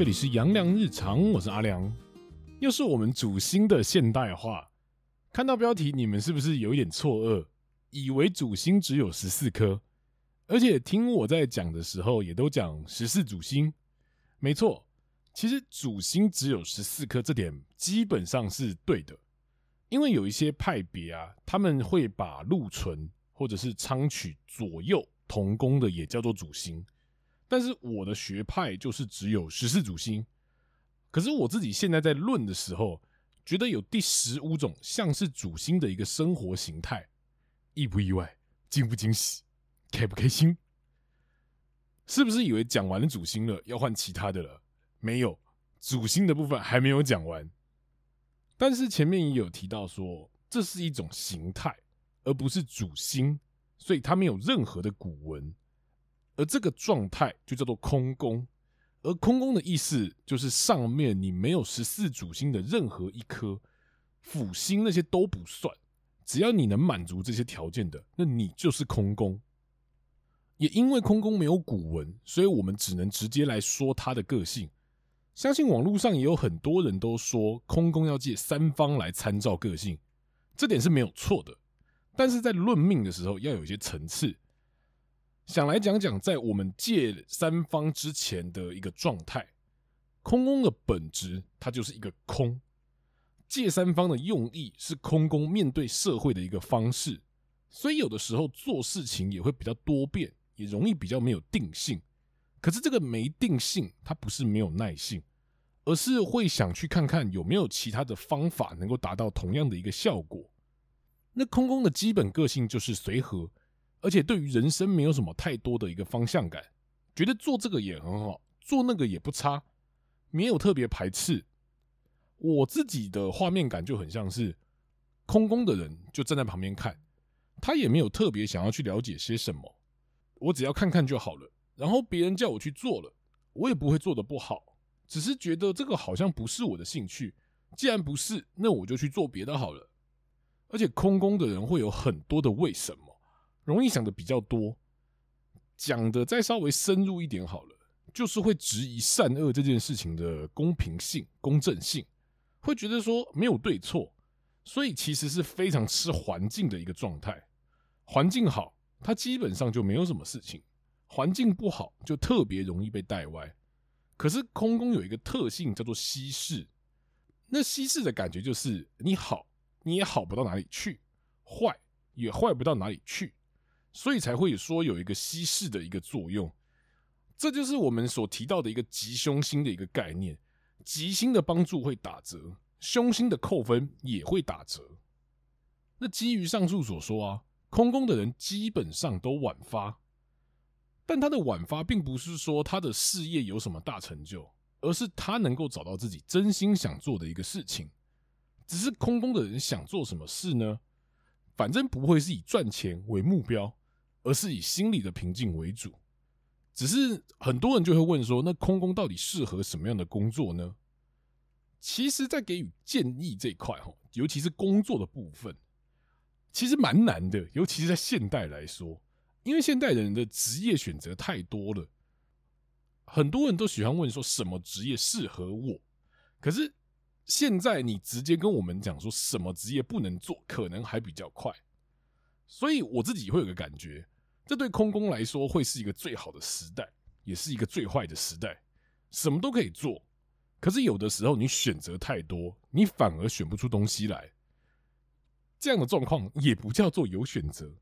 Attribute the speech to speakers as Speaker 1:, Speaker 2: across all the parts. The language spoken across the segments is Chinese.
Speaker 1: 这里是阳光日常，我是阿良。又是我们主星的现代化。看到标题，你们是不是有一点错愕，以为主星只有十四颗？而且听我在讲的时候，也都讲十四主星。没错，其实主星只有十四颗，这点基本上是对的。因为有一些派别啊，他们会把禄存或者是昌曲左右同宫的也叫做主星，但是我的学派就是只有十四主星。可是我自己现在在论的时候，觉得有第十五种像是主星的一个生活形态，意不意外？惊不惊喜？开不开心？是不是以为讲完了主星了，要换其他的了？没有，主星的部分还没有讲完。但是前面也有提到说，这是一种形态，而不是主星。所以它没有任何的古文，而这个状态就叫做空宫。而空宫的意思就是上面你没有十四主星的任何一颗辅星，那些都不算。只要你能满足这些条件的，那你就是空宫。也因为空宫没有古文，所以我们只能直接来说它的个性。相信网络上也有很多人都说空宫要借三方来参照个性，这点是没有错的。但是在论命的时候，要有一些层次。想来讲讲，在我们借三方之前的一个状态，空宫的本质它就是一个空。借三方的用意是空宫面对社会的一个方式，所以有的时候做事情也会比较多变，也容易比较没有定性。可是这个没定性，它不是没有耐性，而是会想去看看有没有其他的方法能够达到同样的一个效果。那空宫的基本个性就是随和，而且对于人生没有什么太多的一个方向感，觉得做这个也很好，做那个也不差，没有特别排斥。我自己的画面感就很像是空宫的人就站在旁边看，他也没有特别想要去了解些什么，我只要看看就好了。然后别人叫我去做了，我也不会做的不好，只是觉得这个好像不是我的兴趣。既然不是，那我就去做别的好了。而且空宫的人会有很多的为什么，容易想的比较多。讲的再稍微深入一点好了，就是会质疑善恶这件事情的公平性、公正性，会觉得说没有对错，所以其实是非常吃环境的一个状态。环境好，它基本上就没有什么事情；环境不好，就特别容易被带歪。可是空宫有一个特性叫做稀释，那稀释的感觉就是你好。你也好不到哪里去，坏也坏不到哪里去，所以才会说有一个稀释的一个作用。这就是我们所提到的一个吉凶星的一个概念。吉星的帮助会打折，凶星的扣分也会打折。那基于上述所说啊，空宫的人基本上都晚发，但他的晚发并不是说他的事业有什么大成就，而是他能够找到自己真心想做的一个事情。只是空宫的人想做什么事呢？反正不会是以赚钱为目标，而是以心理的平静为主。只是很多人就会问说，那空工到底适合什么样的工作呢？其实，在给予建议这一块哈，尤其是工作的部分，其实蛮难的。尤其是在现代来说，因为现代人的职业选择太多了，很多人都喜欢问说什么职业适合我，可是。现在你直接跟我们讲说什么职业不能做，可能还比较快。所以我自己会有个感觉，这对空工来说会是一个最好的时代，也是一个最坏的时代。什么都可以做，可是有的时候你选择太多，你反而选不出东西来。这样的状况也不叫做有选择。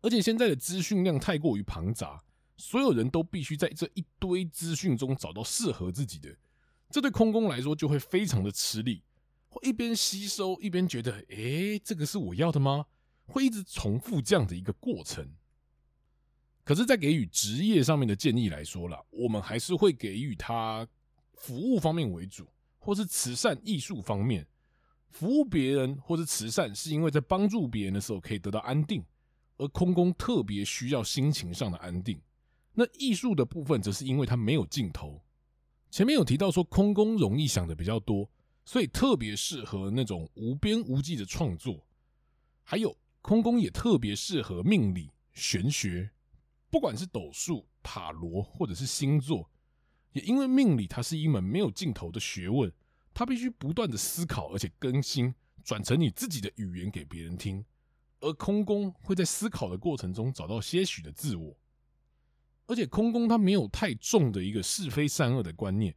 Speaker 1: 而且现在的资讯量太过于庞杂，所有人都必须在这一堆资讯中找到适合自己的。这对空工来说就会非常的吃力，会一边吸收一边觉得，诶，这个是我要的吗？会一直重复这样的一个过程。可是，在给予职业上面的建议来说啦，我们还是会给予他服务方面为主，或是慈善艺术方面。服务别人或是慈善，是因为在帮助别人的时候可以得到安定，而空宫特别需要心情上的安定。那艺术的部分，则是因为它没有尽头。前面有提到说，空宫容易想的比较多，所以特别适合那种无边无际的创作。还有，空宫也特别适合命理、玄学，不管是斗数、塔罗或者是星座，也因为命理它是一门没有尽头的学问，它必须不断的思考而且更新，转成你自己的语言给别人听。而空宫会在思考的过程中找到些许的自我，而且空宫它没有太重的一个是非善恶的观念，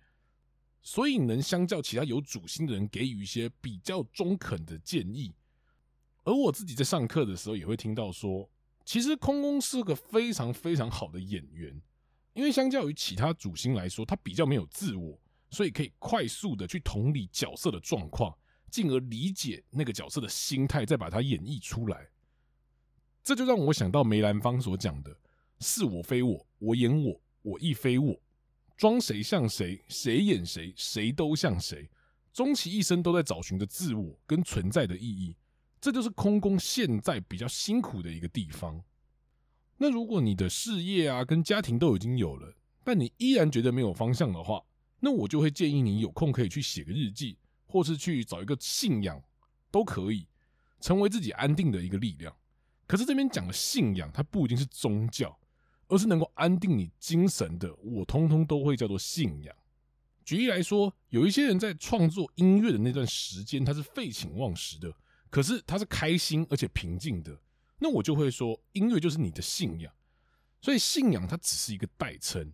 Speaker 1: 所以能相较其他有主心的人给予一些比较中肯的建议。而我自己在上课的时候也会听到说，其实空空是个非常非常好的演员，因为相较于其他主星来说，他比较没有自我，所以可以快速的去同理角色的状况，进而理解那个角色的心态，再把它演绎出来。这就让我想到梅兰芳所讲的：“是我非我，我演我，我亦非我，装谁像谁，谁演谁，谁都像谁，终其一生都在找寻着自我跟存在的意义。”这就是空宫现在比较辛苦的一个地方。那如果你的事业啊跟家庭都已经有了，但你依然觉得没有方向的话，那我就会建议你有空可以去写个日记，或是去找一个信仰，都可以成为自己安定的一个力量。可是这边讲的信仰，它不一定是宗教，而是能够安定你精神的，我通通都会叫做信仰。举例来说，有一些人在创作音乐的那段时间，他是废寝忘食的。可是他是开心而且平静的，那我就会说，音乐就是你的信仰，所以信仰它只是一个代称。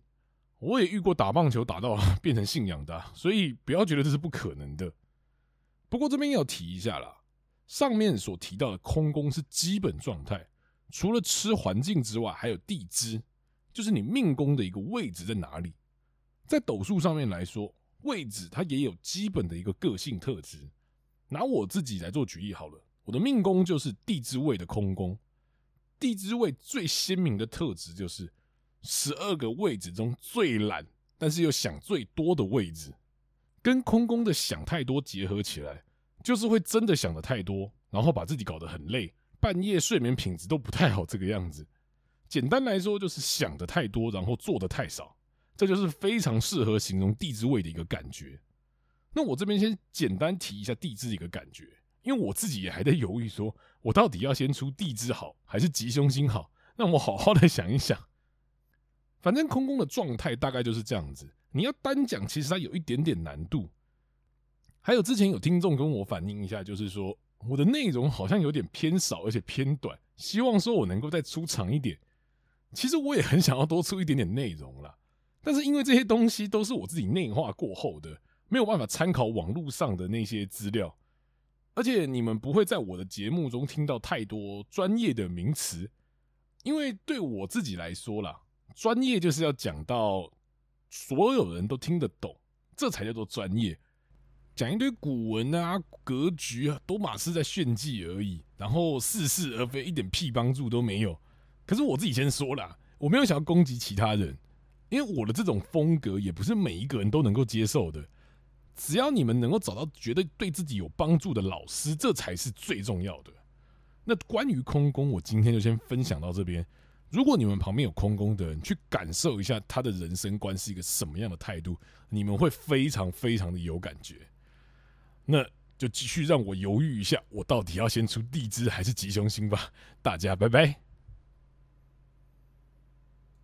Speaker 1: 我也遇过打棒球打到变成信仰的，所以不要觉得这是不可能的。不过这边要提一下啦，上面所提到的空宫是基本状态，除了吃环境之外，还有地支，就是你命宫的一个位置在哪里。在斗数上面来说，位置它也有基本的一个个性特质。拿我自己来做举例好了，我的命宫就是地支位的空宫。地支位最鲜明的特质就是十二个位置中最懒，但是又想最多的位置，跟空宫的想太多结合起来，就是会真的想得太多，然后把自己搞得很累，半夜睡眠品质都不太好这个样子。简单来说，就是想得太多，然后做得太少，这就是非常适合形容地支位的一个感觉。那我这边先简单提一下地支一个感觉，因为我自己也还在犹豫，说我到底要先出地支好还是吉凶星好？那我好好的想一想。反正空宫的状态大概就是这样子，你要单讲，其实它有一点点难度。还有之前有听众跟我反映一下，就是说我的内容好像有点偏少，而且偏短，希望说我能够再出长一点。其实我也很想要多出一点点内容啦，但是因为这些东西都是我自己内化过后的。没有办法参考网络上的那些资料，而且你们不会在我的节目中听到太多专业的名词，因为对我自己来说啦，专业就是要讲到所有人都听得懂，这才叫做专业。讲一堆古文啊、格局啊，都马是在炫技而已，然后似是而非，一点屁帮助都没有。可是我自己先说啦，我没有想要攻击其他人，因为我的这种风格也不是每一个人都能够接受的。只要你们能够找到觉得对自己有帮助的老师，这才是最重要的。那关于空宫，我今天就先分享到这边。如果你们旁边有空宫的人，去感受一下他的人生观是一个什么样的态度，你们会非常非常的有感觉。那就继续让我犹豫一下，我到底要先出地支还是吉凶星吧。大家拜拜。